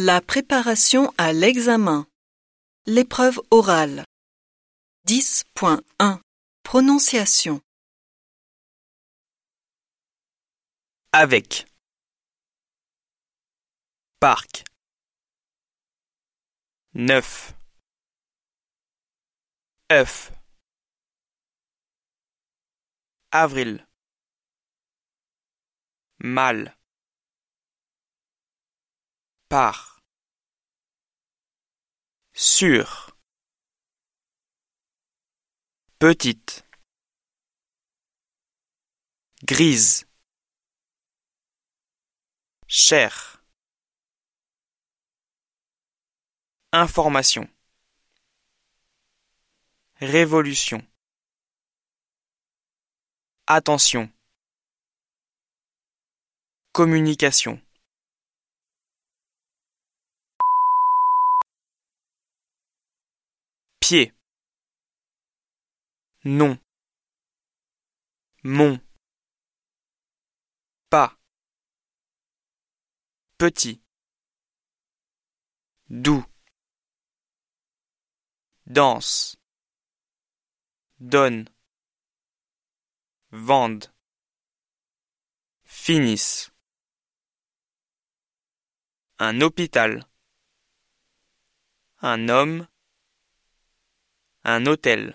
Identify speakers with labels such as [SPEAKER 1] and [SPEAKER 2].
[SPEAKER 1] La préparation à l'examen. L'épreuve orale. 10.1 Prononciation.
[SPEAKER 2] Avec. Parc. Neuf. œuf, Avril. Mal. Par. Sur. Petite. Grise. Cher. Information. Révolution. Attention. Communication. Non. Mon. Pas. Petit. Doux. Danse. Donne. Vende. Finisse. Un hôpital. Un homme. Un hôtel.